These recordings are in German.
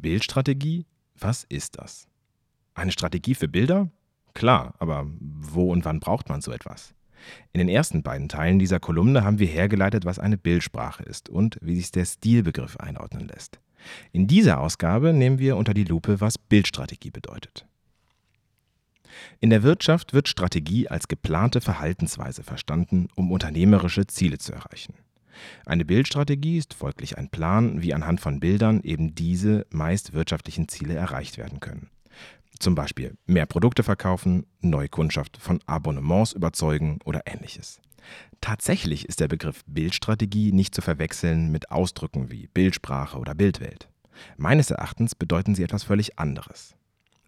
Bildstrategie? Was ist das? Eine Strategie für Bilder? Klar, aber wo und wann braucht man so etwas? In den ersten beiden Teilen dieser Kolumne haben wir hergeleitet, was eine Bildsprache ist und wie sich der Stilbegriff einordnen lässt. In dieser Ausgabe nehmen wir unter die Lupe, was Bildstrategie bedeutet. In der Wirtschaft wird Strategie als geplante Verhaltensweise verstanden, um unternehmerische Ziele zu erreichen. Eine Bildstrategie ist folglich ein Plan, wie anhand von Bildern eben diese meist wirtschaftlichen Ziele erreicht werden können. Zum Beispiel mehr Produkte verkaufen, neue Kundschaft von Abonnements überzeugen oder ähnliches. Tatsächlich ist der Begriff Bildstrategie nicht zu verwechseln mit Ausdrücken wie Bildsprache oder Bildwelt. Meines Erachtens bedeuten sie etwas völlig anderes.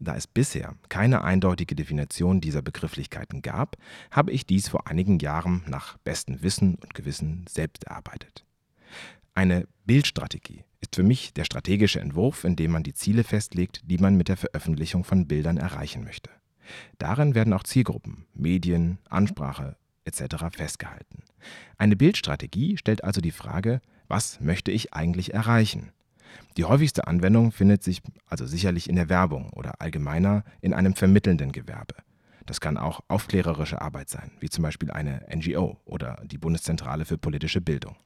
Da es bisher keine eindeutige Definition dieser Begrifflichkeiten gab, habe ich dies vor einigen Jahren nach bestem Wissen und Gewissen selbst erarbeitet. Eine Bildstrategie ist für mich der strategische Entwurf, in dem man die Ziele festlegt, die man mit der Veröffentlichung von Bildern erreichen möchte. Darin werden auch Zielgruppen, Medien, Ansprache etc. festgehalten. Eine Bildstrategie stellt also die Frage, was möchte ich eigentlich erreichen? Die häufigste Anwendung findet sich also sicherlich in der Werbung oder allgemeiner in einem vermittelnden Gewerbe. Das kann auch aufklärerische Arbeit sein, wie zum Beispiel eine NGO oder die Bundeszentrale für politische Bildung.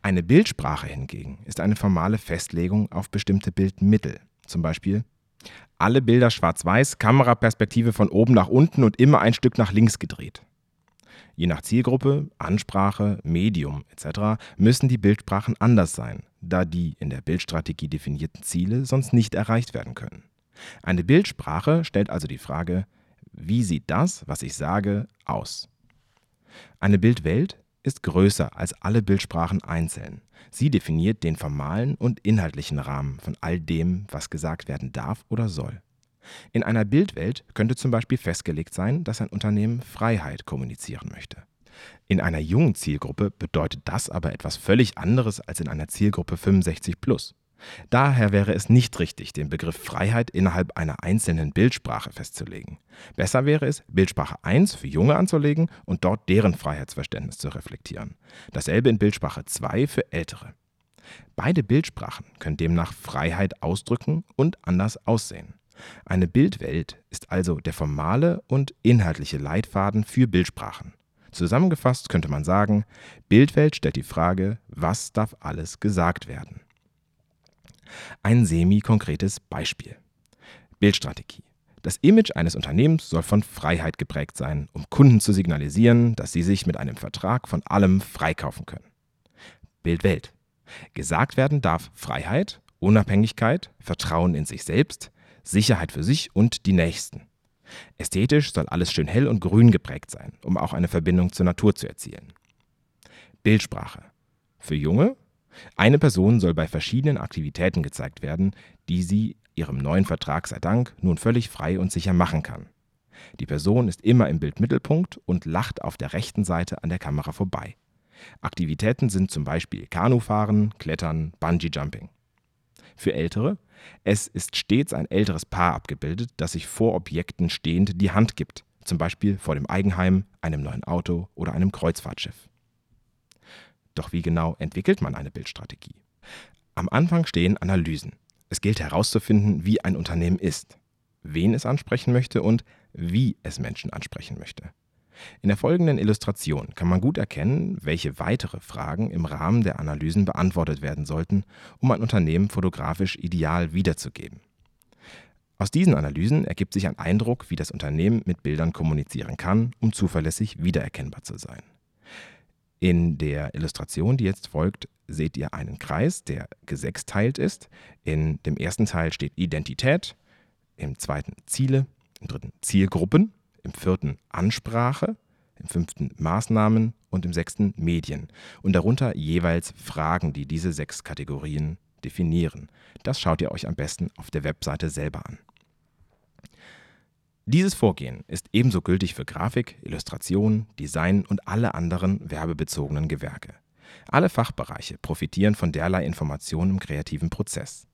Eine Bildsprache hingegen ist eine formale Festlegung auf bestimmte Bildmittel, zum Beispiel alle Bilder schwarz-weiß, Kameraperspektive von oben nach unten und immer ein Stück nach links gedreht. Je nach Zielgruppe, Ansprache, Medium etc. müssen die Bildsprachen anders sein, da die in der Bildstrategie definierten Ziele sonst nicht erreicht werden können. Eine Bildsprache stellt also die Frage, wie sieht das, was ich sage, aus? Eine Bildwelt ist größer als alle Bildsprachen einzeln. Sie definiert den formalen und inhaltlichen Rahmen von all dem, was gesagt werden darf oder soll. In einer Bildwelt könnte zum Beispiel festgelegt sein, dass ein Unternehmen Freiheit kommunizieren möchte. In einer jungen Zielgruppe bedeutet das aber etwas völlig anderes als in einer Zielgruppe 65 plus. Daher wäre es nicht richtig, den Begriff Freiheit innerhalb einer einzelnen Bildsprache festzulegen. Besser wäre es, Bildsprache 1 für Junge anzulegen und dort deren Freiheitsverständnis zu reflektieren. Dasselbe in Bildsprache 2 für Ältere. Beide Bildsprachen können demnach Freiheit ausdrücken und anders aussehen. Eine Bildwelt ist also der formale und inhaltliche Leitfaden für Bildsprachen. Zusammengefasst könnte man sagen, Bildwelt stellt die Frage, was darf alles gesagt werden? Ein semi-konkretes Beispiel. Bildstrategie. Das Image eines Unternehmens soll von Freiheit geprägt sein, um Kunden zu signalisieren, dass sie sich mit einem Vertrag von allem freikaufen können. Bildwelt. Gesagt werden darf Freiheit, Unabhängigkeit, Vertrauen in sich selbst, Sicherheit für sich und die Nächsten. Ästhetisch soll alles schön hell und grün geprägt sein, um auch eine Verbindung zur Natur zu erzielen. Bildsprache. Für Junge, eine Person soll bei verschiedenen Aktivitäten gezeigt werden, die sie ihrem neuen Vertrag sei Dank nun völlig frei und sicher machen kann. Die Person ist immer im Bildmittelpunkt und lacht auf der rechten Seite an der Kamera vorbei. Aktivitäten sind zum Beispiel Kanufahren, Klettern, Bungee-Jumping. Für Ältere es ist stets ein älteres Paar abgebildet, das sich vor Objekten stehend die Hand gibt, zum Beispiel vor dem Eigenheim, einem neuen Auto oder einem Kreuzfahrtschiff. Doch wie genau entwickelt man eine Bildstrategie? Am Anfang stehen Analysen. Es gilt herauszufinden, wie ein Unternehmen ist, wen es ansprechen möchte und wie es Menschen ansprechen möchte. In der folgenden Illustration kann man gut erkennen, welche weitere Fragen im Rahmen der Analysen beantwortet werden sollten, um ein Unternehmen fotografisch ideal wiederzugeben. Aus diesen Analysen ergibt sich ein Eindruck, wie das Unternehmen mit Bildern kommunizieren kann, um zuverlässig wiedererkennbar zu sein. In der Illustration, die jetzt folgt, seht ihr einen Kreis, der gesechsteilt ist. In dem ersten Teil steht Identität, im zweiten Ziele, im dritten Zielgruppen im vierten Ansprache, im fünften Maßnahmen und im sechsten Medien und darunter jeweils Fragen, die diese sechs Kategorien definieren. Das schaut ihr euch am besten auf der Webseite selber an. Dieses Vorgehen ist ebenso gültig für Grafik, Illustration, Design und alle anderen werbebezogenen Gewerke. Alle Fachbereiche profitieren von derlei Informationen im kreativen Prozess.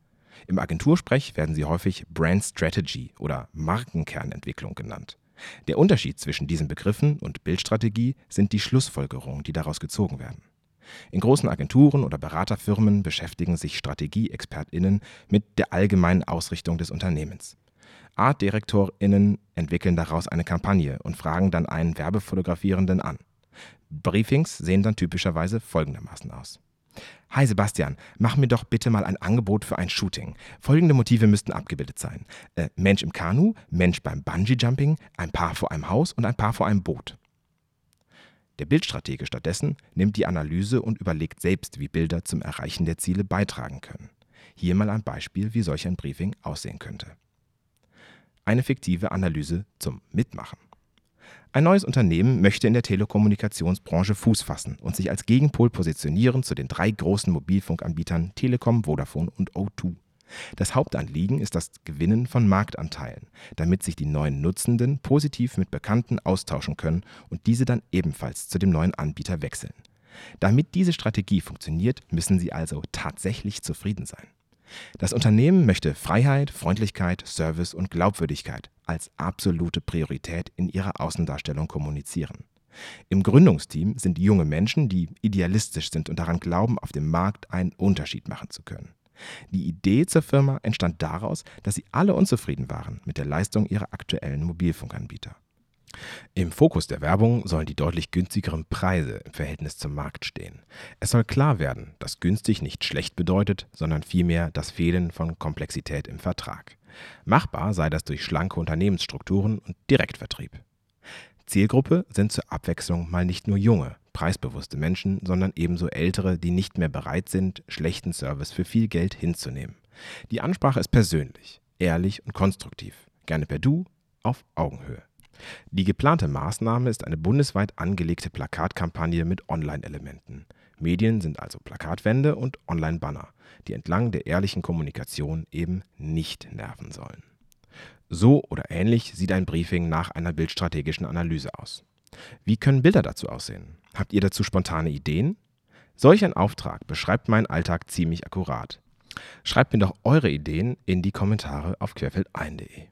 Im Agentursprech werden sie häufig Brand Strategy oder Markenkernentwicklung genannt. Der Unterschied zwischen diesen Begriffen und Bildstrategie sind die Schlussfolgerungen, die daraus gezogen werden. In großen Agenturen oder Beraterfirmen beschäftigen sich StrategieexpertInnen mit der allgemeinen Ausrichtung des Unternehmens. ArtdirektorInnen entwickeln daraus eine Kampagne und fragen dann einen Werbefotografierenden an. Briefings sehen dann typischerweise folgendermaßen aus. Hi Sebastian, mach mir doch bitte mal ein Angebot für ein Shooting. Folgende Motive müssten abgebildet sein. Äh, Mensch im Kanu, Mensch beim Bungee-Jumping, ein Paar vor einem Haus und ein Paar vor einem Boot. Der Bildstratege stattdessen nimmt die Analyse und überlegt selbst, wie Bilder zum Erreichen der Ziele beitragen können. Hier mal ein Beispiel, wie solch ein Briefing aussehen könnte. Eine fiktive Analyse zum Mitmachen. Ein neues Unternehmen möchte in der Telekommunikationsbranche Fuß fassen und sich als Gegenpol positionieren zu den drei großen Mobilfunkanbietern Telekom, Vodafone und O2. Das Hauptanliegen ist das Gewinnen von Marktanteilen, damit sich die neuen Nutzenden positiv mit Bekannten austauschen können und diese dann ebenfalls zu dem neuen Anbieter wechseln. Damit diese Strategie funktioniert, müssen sie also tatsächlich zufrieden sein. Das Unternehmen möchte Freiheit, Freundlichkeit, Service und Glaubwürdigkeit als absolute Priorität in ihrer Außendarstellung kommunizieren. Im Gründungsteam sind junge Menschen, die idealistisch sind und daran glauben, auf dem Markt einen Unterschied machen zu können. Die Idee zur Firma entstand daraus, dass sie alle unzufrieden waren mit der Leistung ihrer aktuellen Mobilfunkanbieter. Im Fokus der Werbung sollen die deutlich günstigeren Preise im Verhältnis zum Markt stehen. Es soll klar werden, dass günstig nicht schlecht bedeutet, sondern vielmehr das Fehlen von Komplexität im Vertrag. Machbar sei das durch schlanke Unternehmensstrukturen und Direktvertrieb. Zielgruppe sind zur Abwechslung mal nicht nur junge, preisbewusste Menschen, sondern ebenso ältere, die nicht mehr bereit sind, schlechten Service für viel Geld hinzunehmen. Die Ansprache ist persönlich, ehrlich und konstruktiv, gerne per Du, auf Augenhöhe. Die geplante Maßnahme ist eine bundesweit angelegte Plakatkampagne mit Online-Elementen. Medien sind also Plakatwände und Online-Banner, die entlang der ehrlichen Kommunikation eben nicht nerven sollen. So oder ähnlich sieht ein Briefing nach einer bildstrategischen Analyse aus. Wie können Bilder dazu aussehen? Habt ihr dazu spontane Ideen? Solch ein Auftrag beschreibt meinen Alltag ziemlich akkurat. Schreibt mir doch eure Ideen in die Kommentare auf querfeldein.de.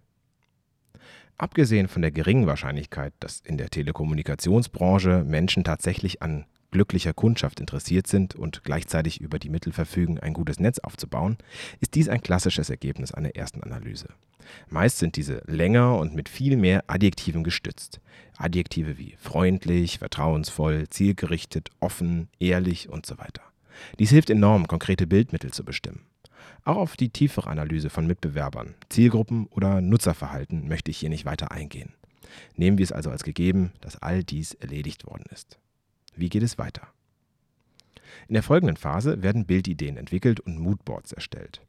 Abgesehen von der geringen Wahrscheinlichkeit, dass in der Telekommunikationsbranche Menschen tatsächlich an glücklicher Kundschaft interessiert sind und gleichzeitig über die Mittel verfügen, ein gutes Netz aufzubauen, ist dies ein klassisches Ergebnis einer ersten Analyse. Meist sind diese länger und mit viel mehr Adjektiven gestützt. Adjektive wie freundlich, vertrauensvoll, zielgerichtet, offen, ehrlich und so weiter. Dies hilft enorm, konkrete Bildmittel zu bestimmen. Auch auf die tiefere Analyse von Mitbewerbern, Zielgruppen oder Nutzerverhalten möchte ich hier nicht weiter eingehen. Nehmen wir es also als gegeben, dass all dies erledigt worden ist. Wie geht es weiter? In der folgenden Phase werden Bildideen entwickelt und Moodboards erstellt.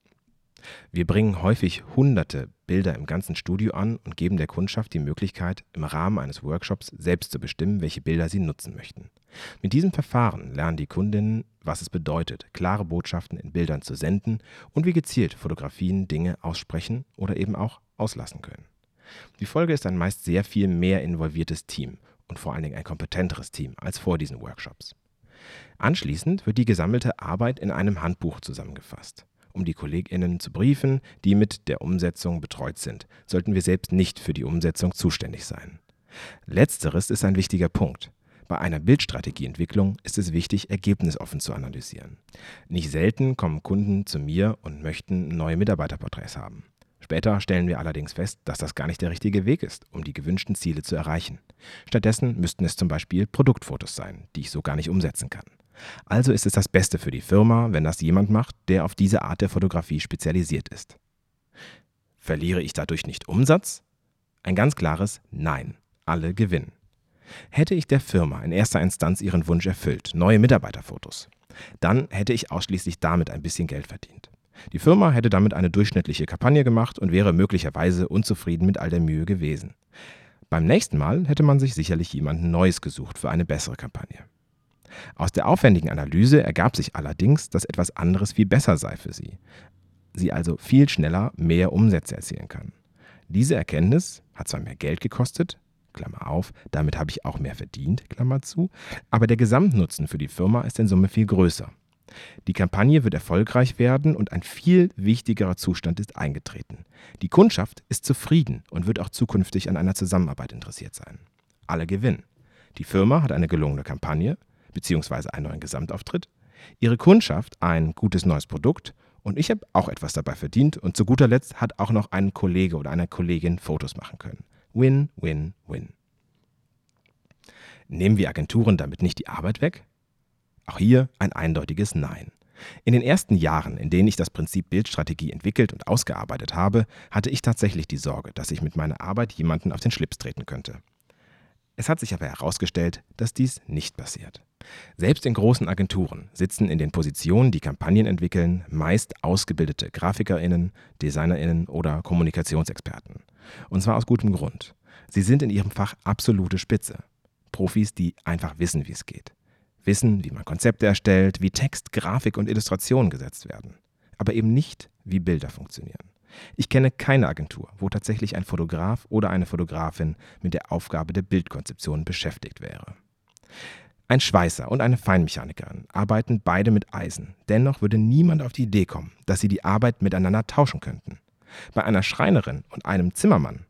Wir bringen häufig hunderte Bilder im ganzen Studio an und geben der Kundschaft die Möglichkeit, im Rahmen eines Workshops selbst zu bestimmen, welche Bilder sie nutzen möchten. Mit diesem Verfahren lernen die Kundinnen, was es bedeutet, klare Botschaften in Bildern zu senden und wie gezielt Fotografien Dinge aussprechen oder eben auch auslassen können. Die Folge ist ein meist sehr viel mehr involviertes Team und vor allen Dingen ein kompetenteres Team als vor diesen Workshops. Anschließend wird die gesammelte Arbeit in einem Handbuch zusammengefasst. Um die KollegInnen zu briefen, die mit der Umsetzung betreut sind, sollten wir selbst nicht für die Umsetzung zuständig sein. Letzteres ist ein wichtiger Punkt. Bei einer Bildstrategieentwicklung ist es wichtig, ergebnisoffen zu analysieren. Nicht selten kommen Kunden zu mir und möchten neue Mitarbeiterporträts haben. Später stellen wir allerdings fest, dass das gar nicht der richtige Weg ist, um die gewünschten Ziele zu erreichen. Stattdessen müssten es zum Beispiel Produktfotos sein, die ich so gar nicht umsetzen kann. Also ist es das Beste für die Firma, wenn das jemand macht, der auf diese Art der Fotografie spezialisiert ist. Verliere ich dadurch nicht Umsatz? Ein ganz klares Nein. Alle gewinnen. Hätte ich der Firma in erster Instanz ihren Wunsch erfüllt, neue Mitarbeiterfotos, dann hätte ich ausschließlich damit ein bisschen Geld verdient. Die Firma hätte damit eine durchschnittliche Kampagne gemacht und wäre möglicherweise unzufrieden mit all der Mühe gewesen. Beim nächsten Mal hätte man sich sicherlich jemanden Neues gesucht für eine bessere Kampagne. Aus der aufwendigen Analyse ergab sich allerdings, dass etwas anderes viel besser sei für sie. Sie also viel schneller mehr Umsätze erzielen kann. Diese Erkenntnis hat zwar mehr Geld gekostet, Klammer auf, damit habe ich auch mehr verdient, Klammer zu, aber der Gesamtnutzen für die Firma ist in Summe viel größer. Die Kampagne wird erfolgreich werden und ein viel wichtigerer Zustand ist eingetreten. Die Kundschaft ist zufrieden und wird auch zukünftig an einer Zusammenarbeit interessiert sein. Alle gewinnen. Die Firma hat eine gelungene Kampagne, bzw. einen neuen Gesamtauftritt, ihre Kundschaft ein gutes neues Produkt und ich habe auch etwas dabei verdient und zu guter Letzt hat auch noch ein Kollege oder eine Kollegin Fotos machen können. Win, win, win. Nehmen wir Agenturen damit nicht die Arbeit weg? Auch hier ein eindeutiges Nein. In den ersten Jahren, in denen ich das Prinzip Bildstrategie entwickelt und ausgearbeitet habe, hatte ich tatsächlich die Sorge, dass ich mit meiner Arbeit jemanden auf den Schlips treten könnte. Es hat sich aber herausgestellt, dass dies nicht passiert. Selbst in großen Agenturen sitzen in den Positionen, die Kampagnen entwickeln, meist ausgebildete Grafikerinnen, Designerinnen oder Kommunikationsexperten. Und zwar aus gutem Grund. Sie sind in ihrem Fach absolute Spitze. Profis, die einfach wissen, wie es geht. Wissen, wie man Konzepte erstellt, wie Text, Grafik und Illustration gesetzt werden. Aber eben nicht, wie Bilder funktionieren. Ich kenne keine Agentur, wo tatsächlich ein Fotograf oder eine Fotografin mit der Aufgabe der Bildkonzeption beschäftigt wäre. Ein Schweißer und eine Feinmechanikerin arbeiten beide mit Eisen. Dennoch würde niemand auf die Idee kommen, dass sie die Arbeit miteinander tauschen könnten. Bei einer Schreinerin und einem Zimmermann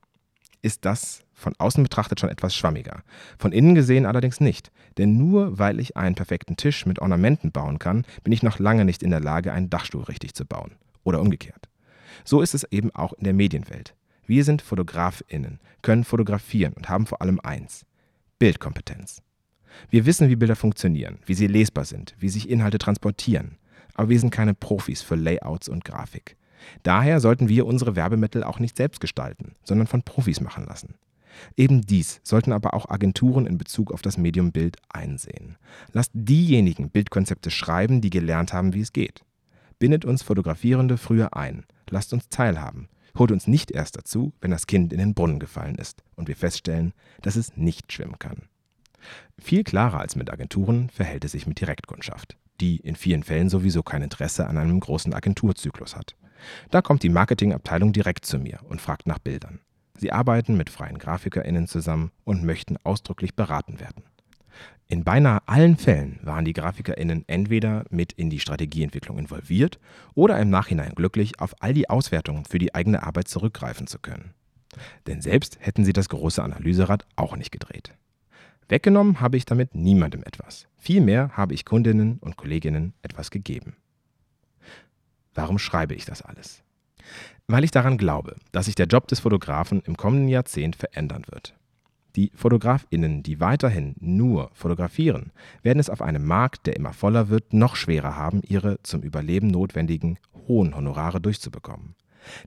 ist das von außen betrachtet schon etwas schwammiger. Von innen gesehen allerdings nicht. Denn nur weil ich einen perfekten Tisch mit Ornamenten bauen kann, bin ich noch lange nicht in der Lage, einen Dachstuhl richtig zu bauen. Oder umgekehrt. So ist es eben auch in der Medienwelt. Wir sind Fotografinnen, können fotografieren und haben vor allem eins: Bildkompetenz. Wir wissen, wie Bilder funktionieren, wie sie lesbar sind, wie sich Inhalte transportieren. Aber wir sind keine Profis für Layouts und Grafik. Daher sollten wir unsere Werbemittel auch nicht selbst gestalten, sondern von Profis machen lassen. Eben dies sollten aber auch Agenturen in Bezug auf das Medium Bild einsehen. Lasst diejenigen Bildkonzepte schreiben, die gelernt haben, wie es geht. Bindet uns Fotografierende früher ein, lasst uns teilhaben. Holt uns nicht erst dazu, wenn das Kind in den Brunnen gefallen ist und wir feststellen, dass es nicht schwimmen kann. Viel klarer als mit Agenturen verhält es sich mit Direktkundschaft, die in vielen Fällen sowieso kein Interesse an einem großen Agenturzyklus hat. Da kommt die Marketingabteilung direkt zu mir und fragt nach Bildern. Sie arbeiten mit freien GrafikerInnen zusammen und möchten ausdrücklich beraten werden. In beinahe allen Fällen waren die GrafikerInnen entweder mit in die Strategieentwicklung involviert oder im Nachhinein glücklich, auf all die Auswertungen für die eigene Arbeit zurückgreifen zu können. Denn selbst hätten sie das große Analyserad auch nicht gedreht. Weggenommen habe ich damit niemandem etwas. Vielmehr habe ich Kundinnen und Kolleginnen etwas gegeben. Warum schreibe ich das alles? Weil ich daran glaube, dass sich der Job des Fotografen im kommenden Jahrzehnt verändern wird. Die Fotografinnen, die weiterhin nur fotografieren, werden es auf einem Markt, der immer voller wird, noch schwerer haben, ihre zum Überleben notwendigen hohen Honorare durchzubekommen.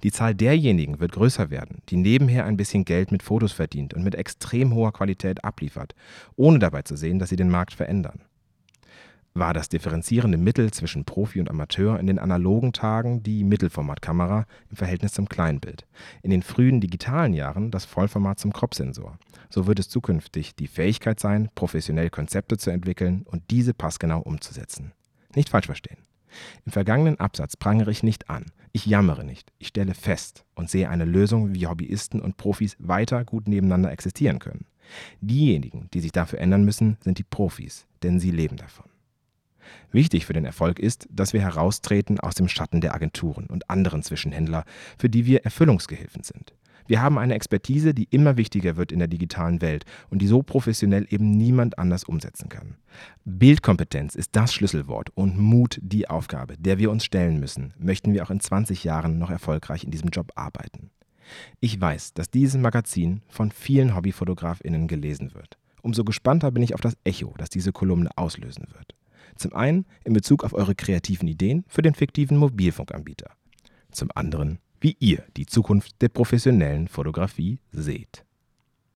Die Zahl derjenigen wird größer werden, die nebenher ein bisschen Geld mit Fotos verdient und mit extrem hoher Qualität abliefert, ohne dabei zu sehen, dass sie den Markt verändern war das differenzierende Mittel zwischen Profi und Amateur in den analogen Tagen die Mittelformatkamera im Verhältnis zum Kleinbild, in den frühen digitalen Jahren das Vollformat zum Crop-Sensor. So wird es zukünftig die Fähigkeit sein, professionell Konzepte zu entwickeln und diese passgenau umzusetzen. Nicht falsch verstehen. Im vergangenen Absatz prangere ich nicht an, ich jammere nicht, ich stelle fest und sehe eine Lösung, wie Hobbyisten und Profis weiter gut nebeneinander existieren können. Diejenigen, die sich dafür ändern müssen, sind die Profis, denn sie leben davon. Wichtig für den Erfolg ist, dass wir heraustreten aus dem Schatten der Agenturen und anderen Zwischenhändler, für die wir Erfüllungsgehilfen sind. Wir haben eine Expertise, die immer wichtiger wird in der digitalen Welt und die so professionell eben niemand anders umsetzen kann. Bildkompetenz ist das Schlüsselwort und Mut die Aufgabe, der wir uns stellen müssen, möchten wir auch in 20 Jahren noch erfolgreich in diesem Job arbeiten. Ich weiß, dass dieses Magazin von vielen Hobbyfotografinnen gelesen wird. Umso gespannter bin ich auf das Echo, das diese Kolumne auslösen wird. Zum einen in Bezug auf eure kreativen Ideen für den fiktiven Mobilfunkanbieter. Zum anderen, wie ihr die Zukunft der professionellen Fotografie seht.